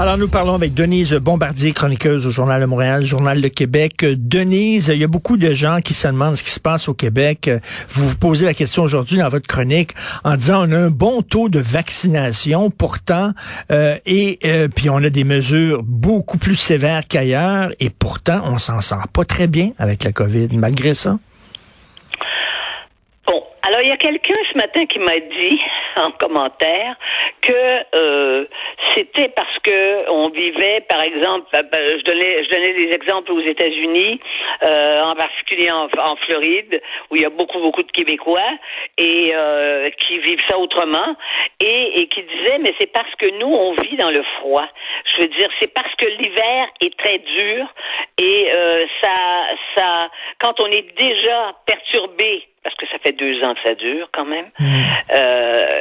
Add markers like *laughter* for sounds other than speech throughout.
Alors, nous parlons avec Denise Bombardier, chroniqueuse au Journal de Montréal, Journal de Québec. Euh, Denise, il y a beaucoup de gens qui se demandent ce qui se passe au Québec. Euh, Vous vous posez la question aujourd'hui dans votre chronique en disant on a un bon taux de vaccination, pourtant, euh, et puis on a des mesures beaucoup plus sévères qu'ailleurs, et pourtant, on s'en sort pas très bien avec la COVID, malgré ça? Bon, alors il y a quelqu'un ce matin qui m'a dit en commentaire que euh, c'était parce que on vivait, par exemple, euh, ben, je donnais, je donnais des exemples aux États-Unis, euh, en particulier en, en Floride, où il y a beaucoup, beaucoup de Québécois et euh, qui vivent ça autrement, et, et qui disaient, mais c'est parce que nous on vit dans le froid. Je veux dire, c'est parce que l'hiver est très dur et euh, ça, ça, quand on est déjà perturbé parce que ça fait deux ans que ça dure quand même. Euh,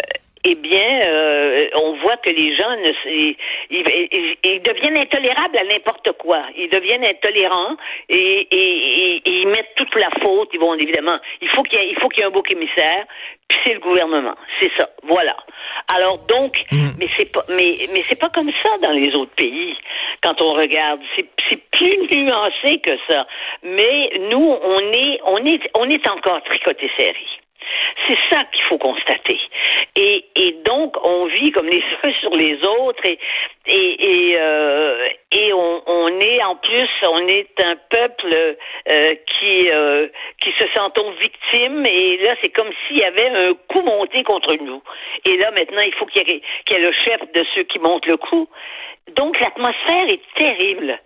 eh bien, euh, on voit que les gens ne, ils, ils- ils deviennent intolérables à n'importe quoi. Ils deviennent intolérants et, et- et- et ils mettent toute la faute. Ils vont évidemment. Il faut qu'il y ait, il faut qu'il y ait un bouc émissaire. Puis c'est le gouvernement. C'est ça. Voilà. Alors donc, mais c'est pas, mais mais c'est pas comme ça dans les autres pays. Quand on regarde, c'est c'est plus nuancé que ça. Mais nous, on est on est on est encore tricoté serré. C'est ça qu'il faut constater. Et, donc, on vit comme les *laughs* uns sur les autres et, euh, on, est en plus, on est un peuple euh, qui, euh, qui se sentons victime et là, c'est comme s'il y avait un coup monté contre nous. Et là, maintenant, il faut qu'il y, ait- qu'il y ait le chef de ceux qui montent le coup. Donc, l'atmosphère est terrible.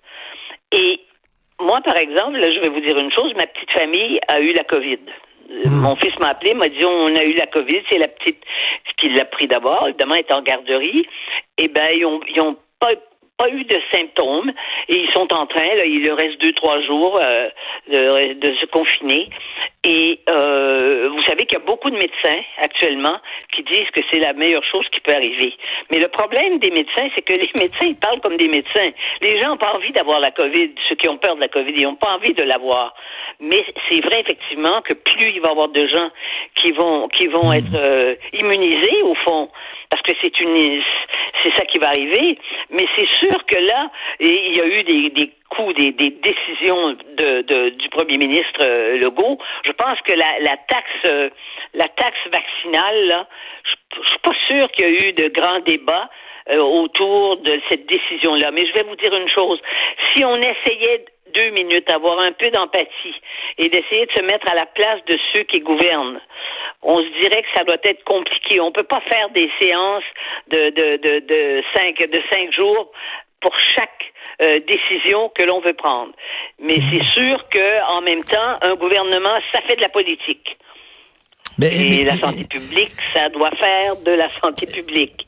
Et moi, par exemple, là, je vais vous dire une chose, ma petite famille a eu la COVID. Euh, Mon fils m'a appelé, m'a dit on a eu la COVID, c'est la petite qui l'a pris d'abord, elle est en garderie. Eh ben, ils ont, ils ont pas pas eu de symptômes et ils sont en train, là, il leur reste deux, trois jours euh, de, de se confiner. Et euh, vous savez qu'il y a beaucoup de médecins actuellement qui disent que c'est la meilleure chose qui peut arriver. Mais le problème des médecins, c'est que *laughs* les médecins, ils parlent comme des médecins. Les gens n'ont pas envie d'avoir la COVID. Ceux qui ont peur de la COVID, ils n'ont pas envie de l'avoir. Mais c'est vrai effectivement que plus il va y avoir de gens qui vont qui vont être euh, immunisés au fond, parce que c'est une c'est ça qui va arriver. Mais c'est sûr que là, il y a eu des, des coups, des, des décisions de, de- du premier ministre euh, Legault. Je pense que la, la taxe euh, la taxe vaccinale, là, je, je suis pas sûr qu'il y a eu de grands débats euh, autour de cette décision-là. Mais je vais vous dire une chose. Si on essayait deux minutes, avoir un peu d'empathie et d'essayer de se mettre à la place de ceux qui gouvernent, on se dirait que ça doit être compliqué. On peut pas faire des séances de, de, de, de, cinq, de cinq jours pour chaque euh, décision que l'on veut prendre. Mais c'est sûr que en même temps, un gouvernement, ça fait de la politique. Mais- Et mais- la santé publique, ça doit faire de la santé publique.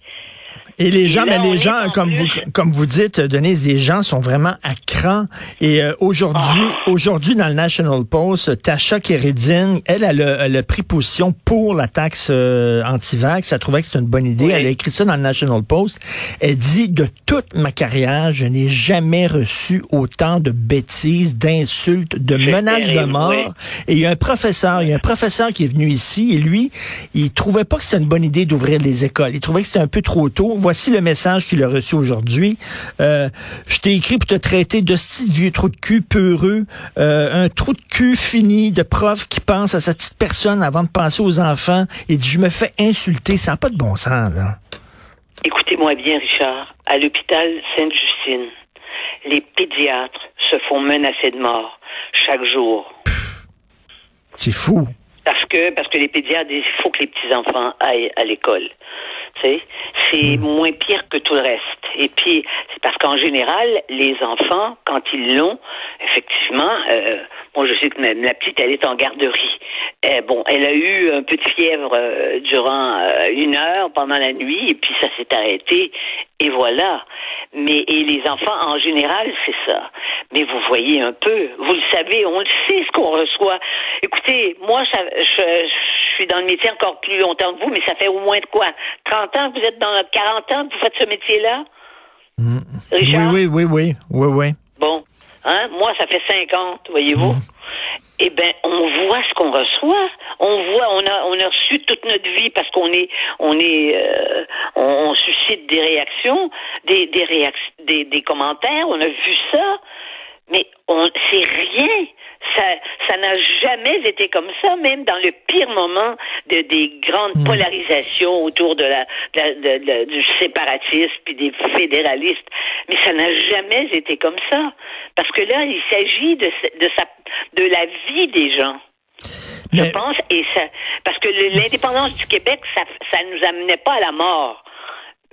Et les gens, là, mais les gens, en comme vous, comme vous dites, Denise, les gens sont vraiment à cran. Et euh, aujourd'hui, Ah. aujourd'hui dans le National Post, Tasha Keredine, elle, elle a, elle a pris position pour la taxe euh, anti-vax. Elle trouvait que c'était une bonne idée. Oui. Elle a écrit ça dans le National Post. Elle dit de toute ma carrière, je n'ai jamais reçu autant de bêtises, d'insultes, de menaces de mort. oui. Et il y a un professeur, il y a un professeur qui est venu ici et lui, il trouvait pas que c'était une bonne idée d'ouvrir les écoles. Il trouvait que c'était un peu trop tôt. Voici le message qu'il a reçu aujourd'hui. Euh, je t'ai écrit pour te traiter de style vieux trou de cul peureux, euh, un trou de cul fini de prof qui pense à sa petite personne avant de penser aux enfants. Il dit, je me fais insulter. Ça n'a pas de bon sens, là. Écoutez-moi bien, Richard. À l'hôpital Sainte-Justine, les pédiatres se font menacer de mort chaque jour. C'est fou. Parce que, parce que les pédiatres disent qu'il faut que les petits-enfants aillent à l'école. C'est moins pire que tout le reste. Et puis, c'est parce qu'en général, les enfants, quand ils l'ont, effectivement, euh, moi je sais que ma, la petite, elle est en garderie. Euh, bon, elle a eu un peu de fièvre euh, durant euh, une heure pendant la nuit, et puis ça s'est arrêté, et voilà. Mais et les enfants, en général, c'est ça. Mais vous voyez un peu, vous le savez, on le sait ce qu'on reçoit. Écoutez, moi, je, je suis dans le métier encore plus longtemps que vous, mais ça fait au moins de quoi? 30 ans vous êtes dans 40 ans vous faites ce métier-là? Richard? Oui, oui, oui, oui, oui, oui. Bon, hein, moi, ça fait 50, voyez-vous. eh ben, on voit ce qu'on reçoit. On voit, on a, on a reçu toute notre vie parce qu'on est, on est, euh, on, suscite des réactions, des, des réactions, des, des commentaires. On a vu ça, mais on, c'est rien ça, ça n'a jamais été comme ça, même dans le pire moment de, des grandes hmm. polarisations autour de la, de, du séparatisme puis des fédéralistes. Mais ça n'a jamais été comme ça, parce que là, il s'agit de, de sa, de la vie des gens. Je pense, et ça, parce que l'indépendance du Québec, ça, ça nous amenait pas à la mort.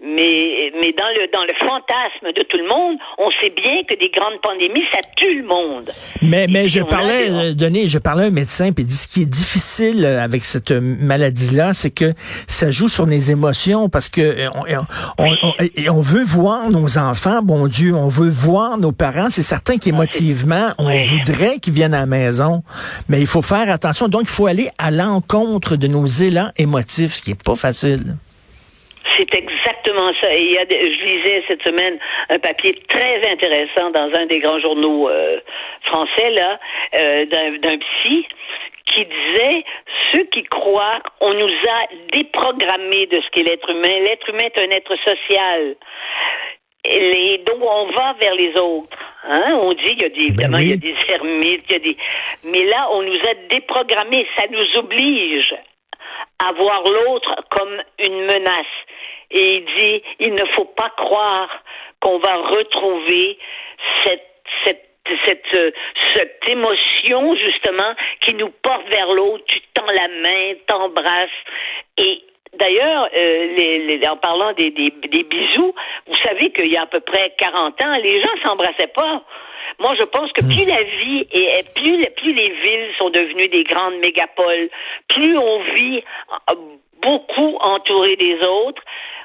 Mais, mais dans le dans le fantasme de tout le monde, on sait bien que des grandes pandémies, ça tue le monde. Mais mais je parlais, euh, Denis, je parlais à un médecin, puis dit ce qui est difficile euh, avec cette maladie-là, c'est que ça joue sur les émotions, parce que euh, on, on, on, veut voir nos enfants, bon Dieu, on veut voir nos parents. C'est certain qu'émotivement, on voudrait qu'ils viennent à la maison, mais il faut faire attention. Donc, il faut aller à l'encontre de nos élans émotifs, ce qui est pas facile. C'est exactement ça. Et il y a, je lisais cette semaine un papier très intéressant dans un des grands journaux euh, français là, euh, d'un psy qui disait ceux qui croient, on nous a déprogrammé de ce qu'est l'être humain. L'être humain est un être social. Et donc on va vers les autres. Hein? On dit il y a des, évidemment ben il y a des ermites, il y a des, mais là on nous a déprogrammés. Ça nous oblige à voir l'autre comme une menace et il dit il ne faut pas croire qu'on va retrouver cette cette cette, euh, cette émotion justement qui nous porte vers l'autre, tu tends la main, t'embrasses. Et D'ailleurs, euh, les, en parlant des, des, des bisous, vous savez qu'il y a à peu près 40 ans, les gens s'embrassaient pas. Moi, je pense que plus la vie et plus, plus les villes sont devenues des grandes mégapoles, plus on vit euh, beaucoup entouré des autres,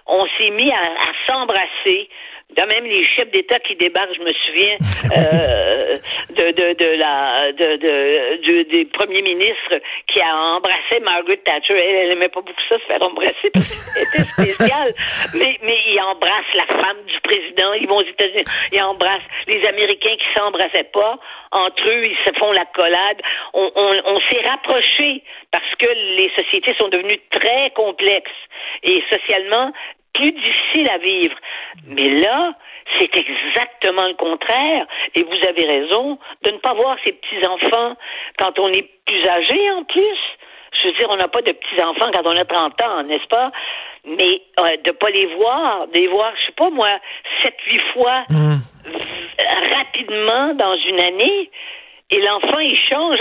on s'est mis à, à s'embrasser. A même les chefs d'État qui débarquent, je me souviens, *laughs* euh, de, de, de la de, de, des premiers ministres qui a embrassé Margaret Thatcher. Elle, elle aimait pas beaucoup ça, se faire embrasser parce que c'était *laughs* spécial. mais, mais il embrasse la femme du président, ils vont aux États-Unis, ils embrassent les Américains qui s'embrassaient pas. Entre eux, ils se font la collade. On, on, on s'est rapprochés parce que les sociétés sont devenues très complexes et socialement plus difficile à vivre. Mais là, c'est exactement le contraire. Et vous avez raison de ne pas voir ces petits-enfants quand on est plus âgé en plus. Je veux dire, on n'a pas de petits-enfants quand on a 30 ans, n'est-ce pas? Mais euh, de pas les voir, de les voir, je sais pas moi, sept, huit fois mmh. rapidement dans une année, et l'enfant, il change,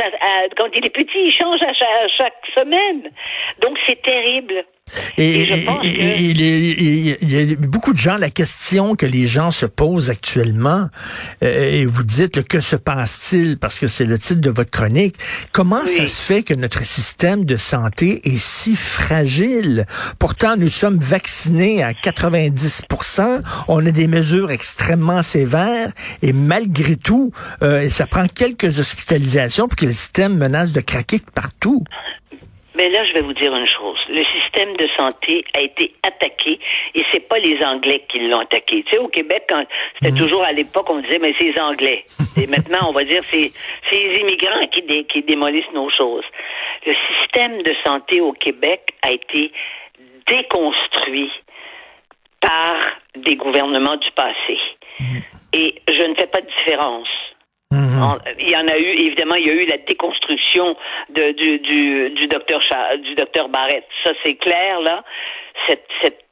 quand il est petit, il change à chaque, semaine. Donc, c'est terrible. Et, je pense il, y a beaucoup de gens, la question que les gens se posent actuellement, euh, et vous dites que se passe-t-il, parce que c'est le titre de votre chronique, comment ça se fait que notre système de santé est si fragile? Pourtant, nous sommes vaccinés à 90% on a des mesures extrêmement sévères, et malgré tout, euh, ça prend quelques hospitalisations pour que le système menace de craquer partout. Mais là, je vais vous dire une chose. Le système de santé a été attaqué et c'est pas les Anglais qui l'ont attaqué. Tu sais, au Québec, quand c'était mhm. toujours à l'époque, on disait, mais c'est les Anglais. *laughs* et maintenant, on va dire, c'est, c'est les immigrants qui, qui démolissent nos choses. Le système de santé au Québec a été déconstruit par des gouvernements du passé. Mhm. Et je ne fais pas de différence Mhm. Il y en a eu, évidemment, il y a eu la déconstruction de, du, du, du docteur du docteur Barrett. Ça, c'est clair, là. Cette, cette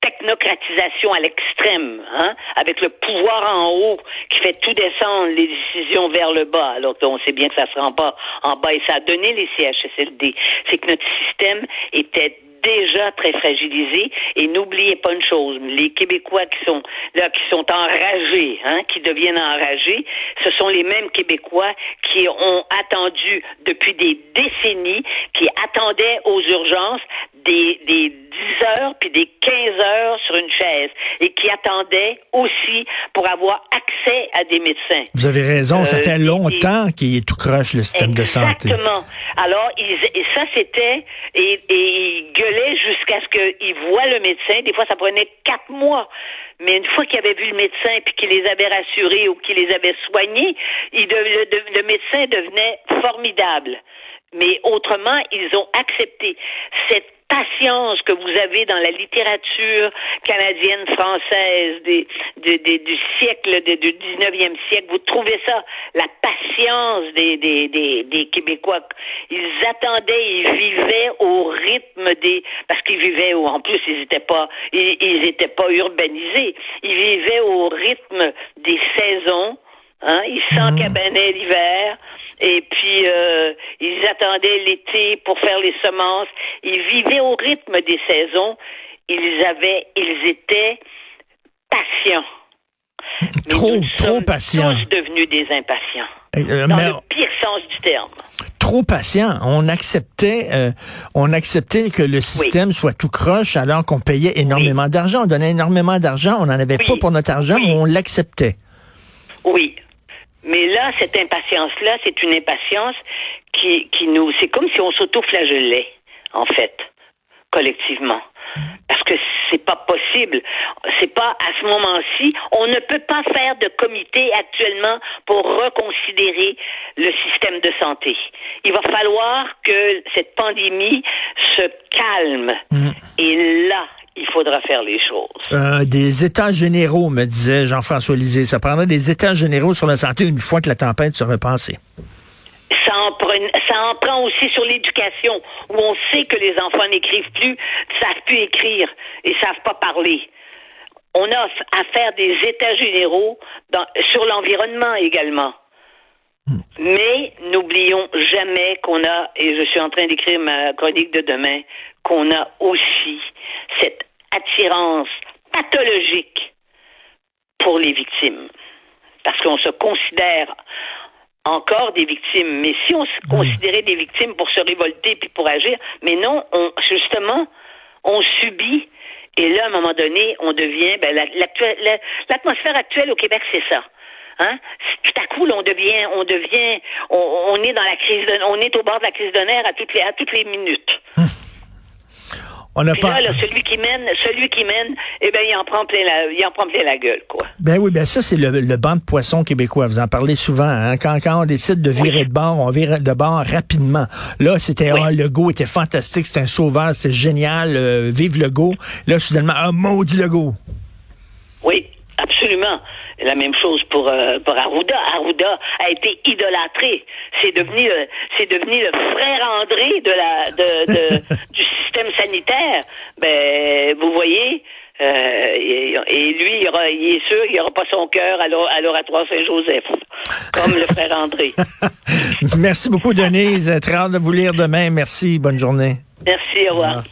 technocratisation à l'extrême, hein, avec le pouvoir en haut qui fait tout descendre les décisions vers le bas, alors qu'on sait bien que ça se rend pas en bas et ça a donné les CHSLD. C'est que notre système était déjà très fragilisé. Et n'oubliez pas une chose, les Québécois qui sont là, qui sont enragés, hein, qui deviennent enragés, ce sont les mêmes Québécois qui ont attendu depuis des décennies, qui attendaient aux urgences des, des 10 heures puis des 15 heures sur une chaise et qui attendaient aussi pour avoir accès à des médecins. Vous avez raison, ça euh, fait longtemps qu'il est tout croche le système de santé. Exactement. Alors, ils, et ça c'était et, et jusqu'à ce qu'ils voient le médecin. Des fois, ça prenait quatre mois. Mais une fois qu'il avait vu le médecin puis qu'il les avait rassurés ou qu'il les avait soignés, le médecin devenait formidable. Mais autrement, ils ont accepté cette patience que vous avez dans la littérature canadienne, française des, du siècle, du 19e siècle. Vous trouvez ça, la patience des, des, des, des Québécois. Ils attendaient, ils vivaient au rythme des, parce qu'ils vivaient, en plus, ils n'étaient pas, ils, ils étaient pas urbanisés. Ils vivaient au rythme des saisons Hein? Ils s'encabanaient l'hiver et puis euh, ils attendaient l'été pour faire les semences. Ils vivaient au rythme des saisons. Ils avaient, ils étaient patients. trop, trop patients. Tous devenus des impatients. Euh, dans le pire sens du terme. Trop patients. On acceptait, euh, on acceptait que le système soit tout croche alors qu'on payait énormément d'argent. On donnait énormément d'argent. On n'en avait pas pour notre argent, mais on l'acceptait. Oui, mais là, cette impatience-là, c'est une impatience qui, qui nous, c'est comme si on s'auto-flagellait, en fait, collectivement. Parce que c'est pas possible. C'est pas à ce moment-ci. On ne peut pas faire de comité actuellement pour reconsidérer le système de santé. Il va falloir que cette pandémie se calme. Mm. Et là, il faudra faire les choses. Euh, des états généraux, me disait Jean-François Lisée. Ça prendra des états généraux sur la santé une fois que la tempête sera passée. Ça en, ça en prend aussi sur l'éducation, où on sait que les enfants n'écrivent plus, ne savent plus écrire et savent pas parler. On a à faire des états généraux sur l'environnement également. Mais n'oublions jamais qu'on a, et je suis en train d'écrire ma chronique de demain, qu'on a aussi cette attirance pathologique pour les victimes. Parce qu'on se considère encore des victimes. Mais si on se considérait des victimes pour se révolter puis pour agir, mais non, on, justement, on subit. Et là, à un moment donné, on devient, ben, l'atmosphère actuelle au Québec, c'est ça. Hein? Tout à coup, on devient, on devient, on, est dans la crise, de, on est au bord de la crise de nerfs à toutes les, à toutes les minutes. *laughs* On pas. Là, celui qui mène, celui qui mène, eh ben, il en prend plein la, il en prend plein la gueule, quoi. Ben oui, ben ça, c'est le, le banc de poissons québécois. Vous en parlez souvent, hein? Quand, quand on décide de virer de bord, on vire de bord rapidement. Là, c'était, ah, le go était fantastique, c'était un sauveur, c'était génial, euh, vive le go. Là, soudainement, ah, maudit le go. Oui, absolument. La même chose pour euh, pour Arruda. Arruda a été idolâtré. C'est devenu euh, c'est devenu le frère André de la de, de *laughs* du système sanitaire. Ben vous voyez. Euh, et, lui, il, aura, il est sûr, il n'aura pas son cœur à l'oratoire Saint-Joseph, comme le frère André. *laughs* Merci beaucoup, Denise. Très hâte de vous lire demain. Merci. Bonne journée. Merci. Au revoir.